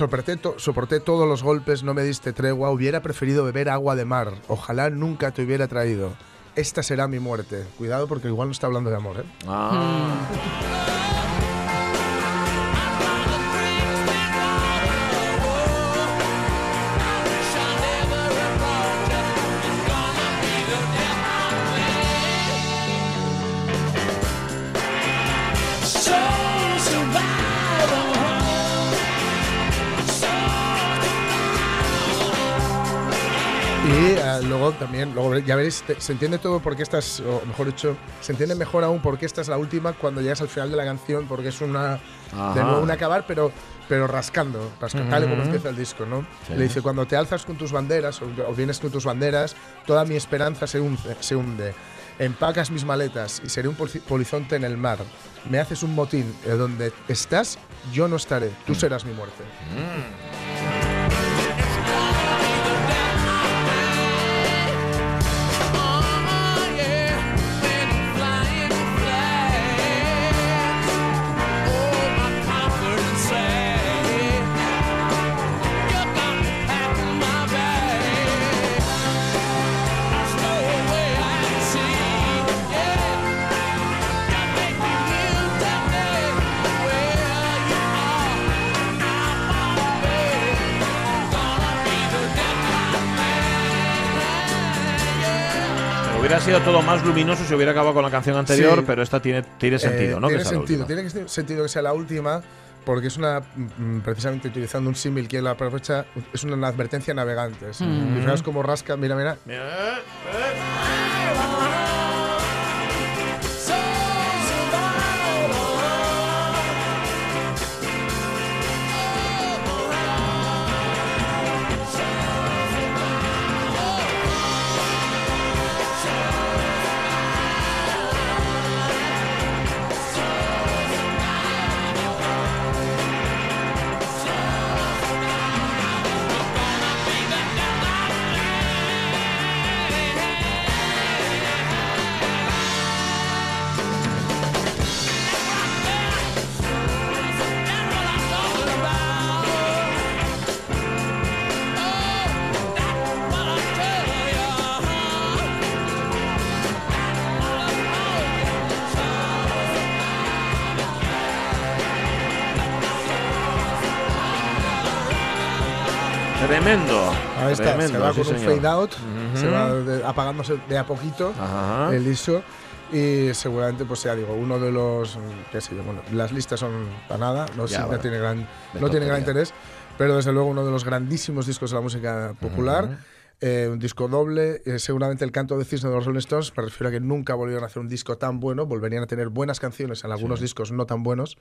Soporté, to- soporté todos los golpes, no me diste tregua, hubiera preferido beber agua de mar, ojalá nunca te hubiera traído. Esta será mi muerte. Cuidado porque igual no está hablando de amor, ¿eh? Ah. Luego ya veréis, te- se entiende todo porque esta es, o mejor dicho, se entiende mejor aún porque esta es la última cuando llegas al final de la canción, porque es una, Ajá. de nuevo un acabar, pero, pero rascando, rascando tal y como empieza el disco, ¿no? Sí. Le dice, cuando te alzas con tus banderas, o, o vienes con tus banderas, toda mi esperanza se hunde, se hunde. Empacas mis maletas y seré un polizonte en el mar. Me haces un motín eh, donde estás, yo no estaré, tú serás mi muerte. Hubiera sido todo más luminoso si hubiera acabado con la canción anterior, Sí. pero esta tiene, tiene sentido, Eh, ¿no? Que Tiene sentido, tiene que sentido que sea la última, porque es una, mm, precisamente utilizando un símil que la aprovecha, es una advertencia a navegantes. Mm. Y fijaos cómo rasca, mira, mira. Tremendo. Ahí está, Tremendo, se va sí, con un señor. fade out, se Ujú. va de- apagándose de a poquito Ajá. el ISO. Y seguramente, pues ya digo, uno de los. qué sé yo, bueno, las listas son para nada, no, Ya, sí, no bueno, tiene gran, de no tiene gran interés, pero desde luego uno de los grandísimos discos de la música popular. eh, un disco doble, eh, seguramente el canto de cisne de los Rolling Stones, me refiero a que nunca volvieron a hacer un disco tan bueno, volverían a tener buenas canciones en algunos discos no tan buenos,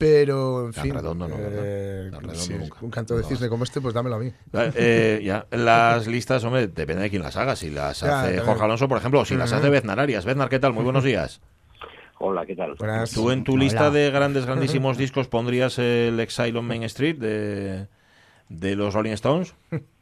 pero en fin, redondo no, eh, redondo sí, nunca. un canto de No, cisne como este, pues dámelo a mí. Eh, eh, ya, las listas, hombre, depende de quién las haga. Si las Ya, hace. Jorge Alonso, por ejemplo, o si las hace Beznar Arias. Beznar, ¿qué tal? Muy buenos días. Hola, ¿qué tal? Buenas. ¿Tú en tu lista de grandes, grandísimos discos pondrías el Exile on Main Street de, de los Rolling Stones?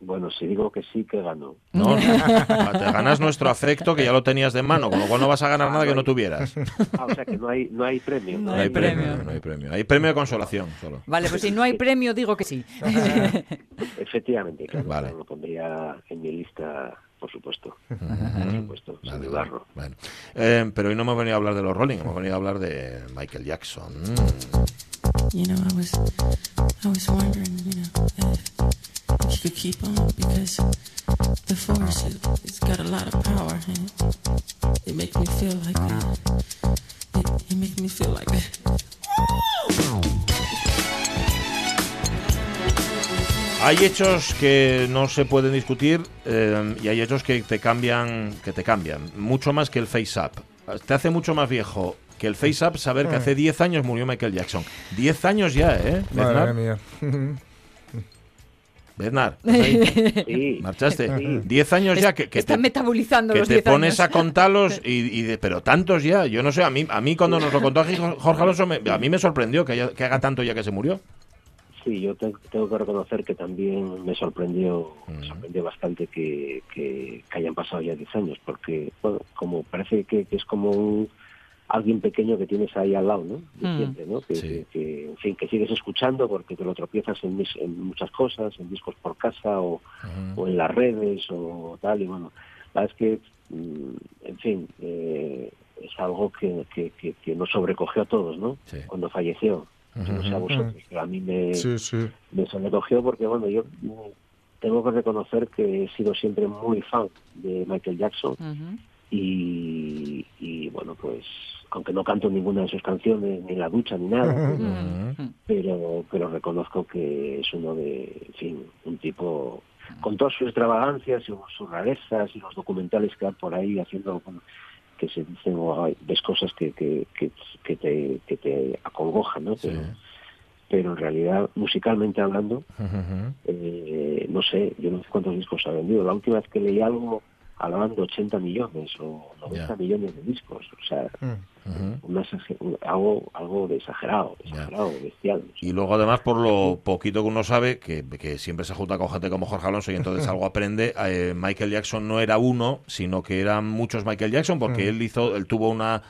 Bueno, si digo que sí, que gano. No, te ganas nuestro afecto que ya lo tenías de mano, con lo cual no vas a ganar nada que no tuvieras. Ah, o sea que no hay, no hay premio. No hay premio. No hay premio. Hay premio de consolación solo. Vale, pues si no hay premio, digo que sí. Efectivamente, claro, Vale. lo pondría en mi lista, por supuesto. Por supuesto, sin Vale, dudarlo. Bueno. Eh, pero hoy no hemos venido a hablar de los Rolling, hemos venido a hablar de Michael Jackson. You know, I was, I was wondering, you know, if you could keep on because the force, it, it's got a lot of power, and it makes me feel like it, it makes me feel like Hay hechos que no se pueden discutir eh, y hay hechos que te cambian, que te cambian mucho más que el face up. Te hace mucho más viejo que el face up saber que hace 10 años murió Michael Jackson. 10 años ya, ¿eh? Madre mía. Bernard. Sí, marchaste. Sí. 10 años ya que, que Está te, metabolizando que los te 10 pones años. a contarlos y, y de- pero tantos ya, yo no sé, a mí a mí cuando nos lo contó aquí Jorge Alonso me- a mí me sorprendió que, haya- que haga tanto ya que se murió. Sí, yo te- tengo que reconocer que también me sorprendió, me Mm. sorprendió bastante que, que- que hayan pasado ya 10 años, porque bueno, como parece que, que es como un alguien pequeño que tienes ahí al lado, ¿no? De Mm. siempre, ¿no? Que, Sí. que- que, en fin, que sigues escuchando porque te lo tropiezas en, mis- en muchas cosas, en discos por casa o, o en las redes o tal, y bueno, la verdad es que, mm, en fin, eh, es algo que, que, que, que nos sobrecogió a todos, ¿no? Sí. Cuando falleció. No sé a vosotros, pero a mí me, Sí, sí. me sobrecogió porque, bueno, yo mm, tengo que reconocer que he sido siempre muy fan de Michael Jackson. Y, y, bueno, pues, aunque no canto ninguna de sus canciones, ni en la ducha, ni nada, Mm. pero, pero reconozco que es uno de, en fin, un tipo con todas sus extravagancias y sus rarezas y los documentales que hay por ahí haciendo bueno, que se dicen o hay- ves cosas que, que, que, que te, que te acongojan, ¿no? Pero, pero en realidad, musicalmente hablando, eh, no sé, yo no sé cuántos discos ha vendido. La última vez que leí algo hablaban de 80 millones o 90 Ya. millones de discos. O sea, Mm. una un- algo, algo de exagerado, exagerado, bestial. Y luego además por lo poquito que uno sabe, que, que siempre se junta con gente como Jorge Alonso y entonces algo aprende, eh, Michael Jackson no era uno, sino que eran muchos Michael Jackson porque él hizo, él tuvo una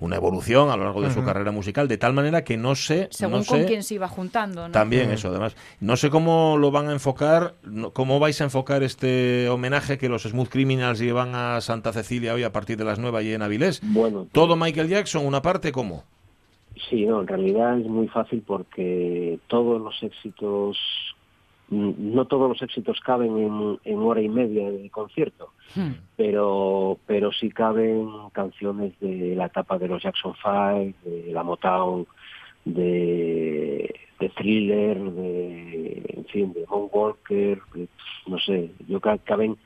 una evolución a lo largo de su carrera musical, de tal manera que no sé, Según no con sé, quién se iba juntando, ¿no? También eso, además. No sé cómo lo van a enfocar, no- cómo vais a enfocar este homenaje que los Smooth Criminals llevan a Santa Cecilia hoy a partir de las 9 allí en Avilés. Bueno, ¿Todo Michael Jackson, una parte, cómo? Sí, no, en realidad es muy fácil porque todos los éxitos, mm, no todos los éxitos caben en, en hora y media de concierto, Hmm. pero pero sí caben canciones de la etapa de los Jackson Five, de la Motown, de, de Thriller, de, en fin, de Von Walker, de- no sé, yo caben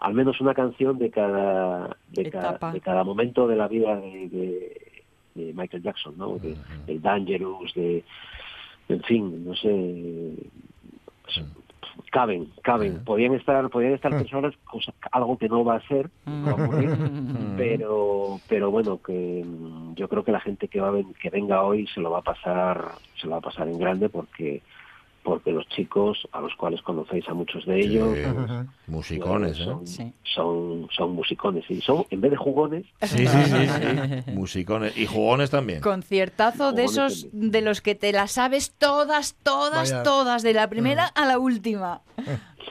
al menos una canción de cada de, cada, de cada momento de la vida de, de- de Michael Jackson, ¿no? De, del Dangerous, de, en fin, no sé, caben, caben. Podían estar, podían estar personas, cosa- algo que no va a ser, no va a ocurrir, pero, pero bueno, que mm, yo creo que la gente que va a ven- que venga hoy se lo va a pasar, se lo va a pasar en grande porque porque los chicos a los cuales conocéis a muchos de ellos Sí, pues, musicones, ¿eh? son, Sí. son son musicones y son en vez de jugones Sí, sí, sí, sí. Musicones. Y jugones también. Conciertazo de Jugones esos también. de los que te las sabes todas, todas, Vaya. todas, de la primera a la última.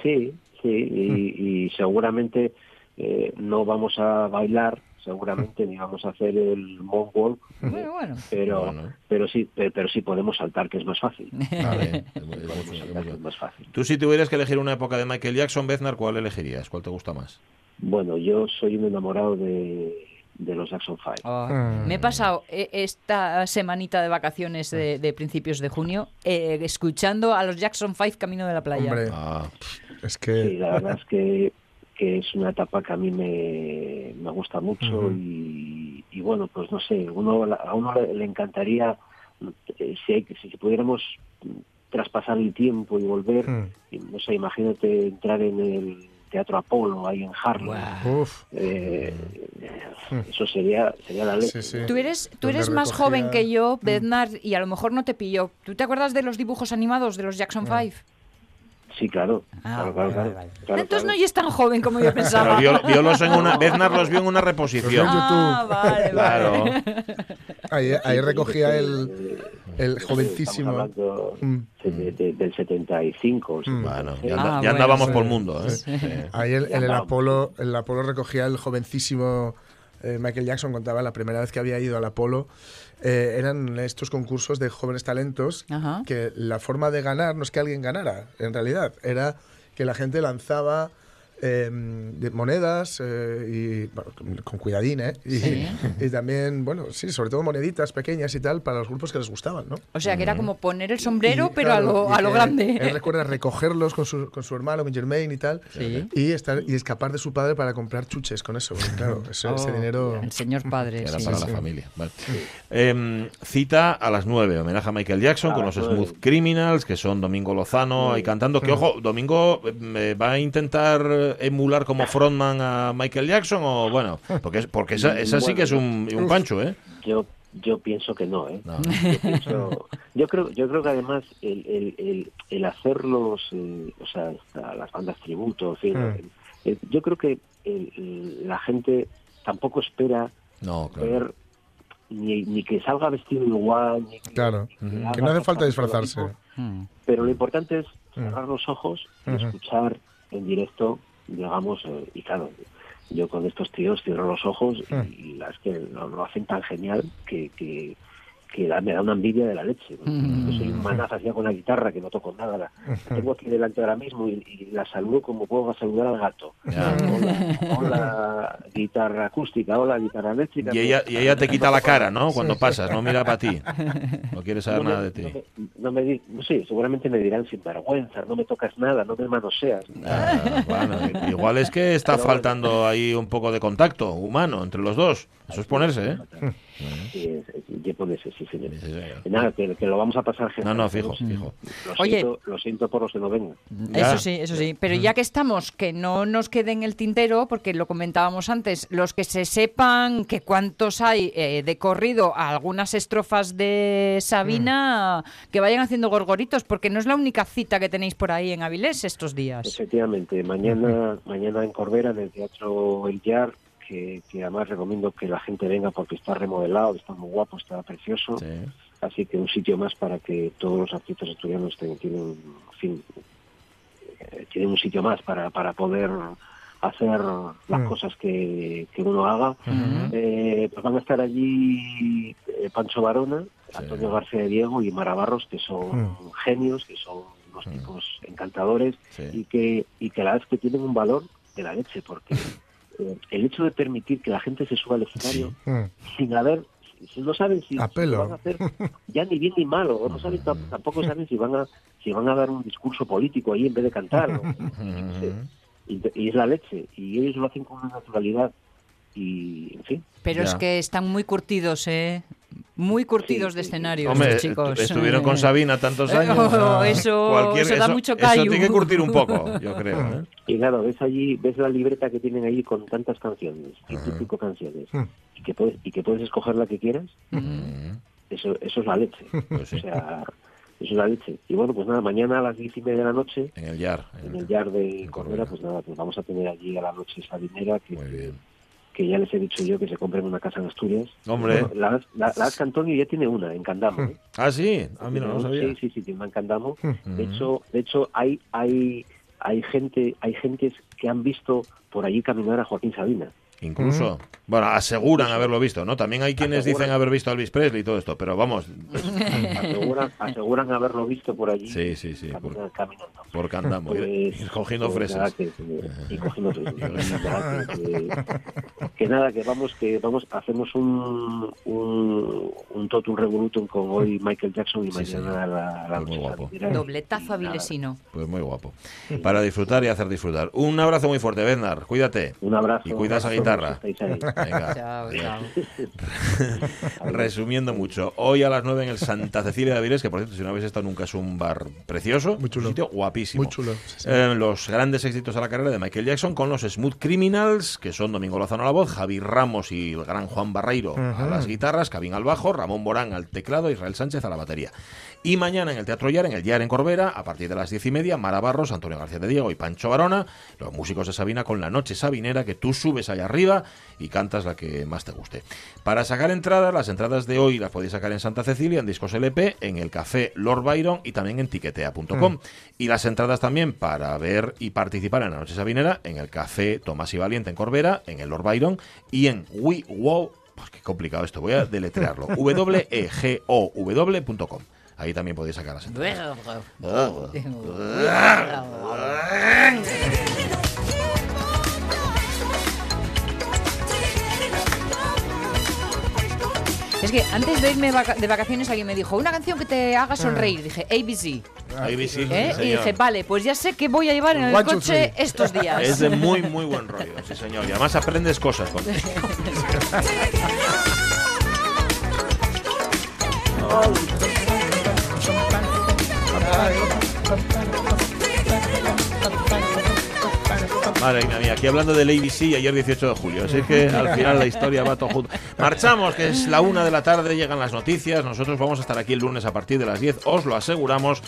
Sí, sí, y, y seguramente eh, no vamos a bailar, seguramente ni vamos a hacer el moonwalk, Bueno, bueno. pero Bueno. pero sí, pero, pero sí podemos saltar, que es más fácil. Vale, es muy- es Podemos muy- saltar, muy que es más fácil. Tú si tuvieras que elegir una época de Michael Jackson, Beznar, ¿cuál elegirías? ¿Cuál te gusta más? Bueno, yo soy un enamorado de, de los Jackson Five. Ah, Me he pasado eh, esta semanita de vacaciones de, de principios de junio eh, escuchando a los Jackson 5 camino de la playa. Hombre, Ah, es Sí, que. la verdad es que, que es una etapa que a mí me, me gusta mucho y, y bueno, pues no sé, uno, a uno le, le encantaría, eh, si, hay, que- si pudiéramos traspasar el tiempo y volver, Mm. y, no sé, imagínate entrar en el Teatro Apolo, ahí en Harlem. Eh, eso sería, sería la ley. Sí, sí. Tú eres, tú eres más recogía- joven que yo, Mm. Bednar, y a lo mejor no te pilló. ¿Tú te acuerdas de los dibujos animados de los Jackson 5? Sí, claro. Ah, claro, claro, vale, claro. vale, vale. Claro, Entonces claro. no es tan joven como yo pero pensaba. vio, viólos en una, Beznar los vio en una reposición. Ah, vale, Claro. vale. Ahí, ahí recogía el, el jovencísimo. hablando Mm. de- de- del 75. o Mm. Bueno, 76. ya, anda- Ah, ya bueno, andábamos sí. por el mundo. ¿eh? Sí. Sí. Ahí el- el. Apolo, el Apolo recogía el jovencísimo eh, Michael Jackson contaba la primera vez que había ido al Apolo. eh, eran estos concursos de jóvenes talentos Ajá. que la forma de ganar no es que alguien ganara, en realidad, era que la gente lanzaba eh, de monedas eh, y bueno, con, cuidadín, ¿eh? Y, Sí. y también, bueno, sí, sobre todo moneditas pequeñas y tal para los grupos que les gustaban, ¿no? O sea, que era como poner el sombrero, Y, pero a lo, y a lo él- grande. Él recuerda recogerlos con su, con su hermano, con Germain y tal. Sí. Y, estar, y escapar de su padre para comprar chuches con eso. porque, claro, ese, ese Oh, dinero. El señor padre. Era sí. para sí. la familia. vale. Em, cita a las 9, homenaje a Michael Jackson A con los. Smooth Criminals, que son Domingo Lozano ahí cantando. Que ojo, Domingo eh, va a intentar emular como frontman a Michael Jackson o bueno, porque, es- porque esa, esa sí que es un, un pancho, ¿eh? Yo yo pienso que no, ¿eh? No. Yo, pienso- yo creo yo creo que además el, el, el, el hacer los eh, o sea a las bandas tributo, en fin, Mm. eh, yo creo que el- el- la gente tampoco espera No, claro. ver ni, ni que salga vestido igual, ni que, Claro. ni Que no hace falta disfrazarse. mismo. Mm. Pero lo importante es Mm. cerrar los ojos y escuchar en directo, digamos, eh, y claro, yo con estos tíos cierro los ojos y, Mm. y la- es que lo, lo hacen tan genial que, que, que da- me da una envidia de la leche. ¿no? Mm. Yo soy un manazo así con la guitarra que no toco nada. La, la tengo aquí delante ahora mismo y, y la saludo como puedo saludar al gato. Hola, hola, guitarra acústica, hola, guitarra eléctrica. Y ella, y ella te quita la cara, ¿no? Cuando pasas, no mira para ti. No quiere saber no me- nada de ti. No me, no me di- no sé, seguramente me dirán sin vergüenza, no me tocas nada, no me manoseas. Ah, bueno, igual es que está Pero bueno. faltando ahí un poco de contacto humano entre los dos. Eso es ponerse, ¿eh? Sí, es- es- ya puede ser, sí, señor. Sí. Y Nada, que, que lo vamos a pasar No, genial. no, fijo, fijo. Lo Oye. siento, lo siento por los que no vengan. Eso sí, eso sí. Pero ya que estamos, que no nos quede en el tintero, porque lo comentábamos antes, los que se sepan que cuántos hay eh, de corrido a algunas estrofas de Sabina, que vayan haciendo gorgoritos, porque no es la única cita que tenéis por ahí en Avilés estos días. Efectivamente, mañana, mañana en Corbera, en el Teatro El Yar, que, que además recomiendo que la gente venga porque está remodelado, está muy guapo, está precioso. Sí. Así que un sitio más para que todos los artistas asturianos tengan, tienen, en fin, eh, tienen un sitio más para, para poder hacer las Mm. cosas que, que uno haga. Eh, pues van a estar allí eh, Pancho Barona, Antonio García de Diego y Mara Barros, que son genios, que son unos tipos encantadores Sí. y que y que la vez que tienen un valor de la leche, porque eh, el hecho de permitir que la gente se suba al escenario Mm. sin haber si no saben si, si van a hacer ya ni bien ni mal o no saben tam- tampoco saben si van a si van a dar un discurso político ahí en vez de cantar ¿no? Y, y es la leche y ellos lo hacen con una naturalidad y en fin Pero es que están muy curtidos, ¿eh? Muy curtidos Sí, de sí. escenario, Hombre, estos chicos. estuvieron con Eh, Sabina tantos años. oh, eso- eso da mucho callo. tiene que curtir un poco, yo creo. ¿eh? y claro ves allí ves la libreta que tienen allí con tantas canciones ciento y pico canciones Mm. y que puedes y que puedes escoger la que quieras eso eso es la leche Pues sí. o sea eso es la leche y bueno pues nada mañana a las diez y media de la noche En el Yar. en el Yard de Corbera, pues nada, pues vamos a tener allí a la noche Sabinera, que, Muy bien. Que ya les he dicho yo que se compren una casa en Asturias. Hombre. Bueno, la, la, la Asca Antonio ya tiene una en Candamo. ¿eh? Ah, sí. Ah, mira, no lo sabía. Sí, sí, sí, tiene una en Candamo. Ujú. De hecho, de hecho hay, hay, hay gente, hay gentes que han visto por allí caminar a Joaquín Sabina. Incluso. Bueno, aseguran haberlo visto, ¿no? También hay quienes Aseguran. dicen haber visto a Elvis Presley y todo esto, pero vamos. Aseguran, aseguran haberlo visto por allí Sí, sí, sí. Por, caminando. por Candamo. ir- Pues- ir cogiendo pues nada, fresas. que- y cogiendo fresas. Nada, que, nada, que vamos, que vamos, hacemos un, un, un totum revolutum con hoy Michael Jackson y Sí, señor. mañana la, la Pues muy guapo. Dobletazo avilesino. Pues muy guapo. Para disfrutar y hacer disfrutar. Un abrazo muy fuerte, Bernard. Cuídate. Un abrazo. Y cuida esa a Venga. Chao, chao. Resumiendo mucho, hoy a las 9 en el Santa Cecilia de Avilés, que por cierto, si no habéis estado nunca, es un bar precioso, Muy chulo. un sitio guapísimo. Muy chulo, sí, sí. Eh, los grandes éxitos a la carrera de Michael Jackson con los Smooth Criminals, que son Domingo Lozano a la voz, Javi Ramos y el gran Juan Barreiro a las guitarras, Cabín al bajo, Ramón Morán al teclado, Israel Sánchez a la batería. Y mañana en el Teatro Yar, en el Yar en Corbera, a partir de las diez y media, Mara Barros, Antonio García de Diego y Pancho Barona, los músicos de Sabina con la noche sabinera, que tú subes allá arriba y cantas la que más te guste. Para sacar entradas, las entradas de hoy las podéis sacar en Santa Cecilia, en Discos LP, en el Café Lord Byron y también en tiquetea.com. Y las entradas también para ver y participar en la noche sabinera en el Café Tomás y Valiente en Corbera, en el Lord Byron y en We Wow. Pues qué complicado esto, voy a deletrearlo. W-e-g-o-w.com. Ahí también podéis sacar las. Pues, pues, oh. Es que antes de irme de vacaciones alguien me dijo, una canción que te haga sonreír. Dije, ABC. ABC ¿Eh? y dije, vale, pues ya sé que voy a llevar en el coche estos días. Es de muy, muy buen rollo, sí señor. Y además aprendes cosas con eso. Madre mía, aquí hablando del ABC ayer 18 de julio. Así que al final la historia va todo junto. Marchamos, que es la una de la tarde, llegan las noticias. Nosotros vamos a estar aquí el lunes a partir de las 10, os lo aseguramos,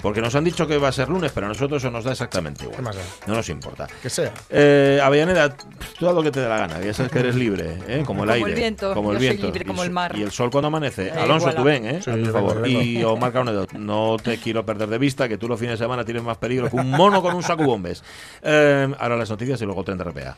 porque nos han dicho que va a ser lunes, pero a nosotros eso nos da exactamente ¿Qué igual. No nos importa. Que sea. Eh, Avellaneda, tú haz lo que te dé la gana, ya sabes que eres libre, ¿eh? como el Como aire. el viento, como el yo soy viento. libre Y como el mar. Y el sol cuando amanece. Eh, Alonso, igual. tú ven, ¿eh? Sí, por favor. Y Omar Caunedo, no te quiero perder de vista que tú los fines de semana tienes más peligro que un mono con un saco bombes. Eh, ahora las noticias y luego tren de.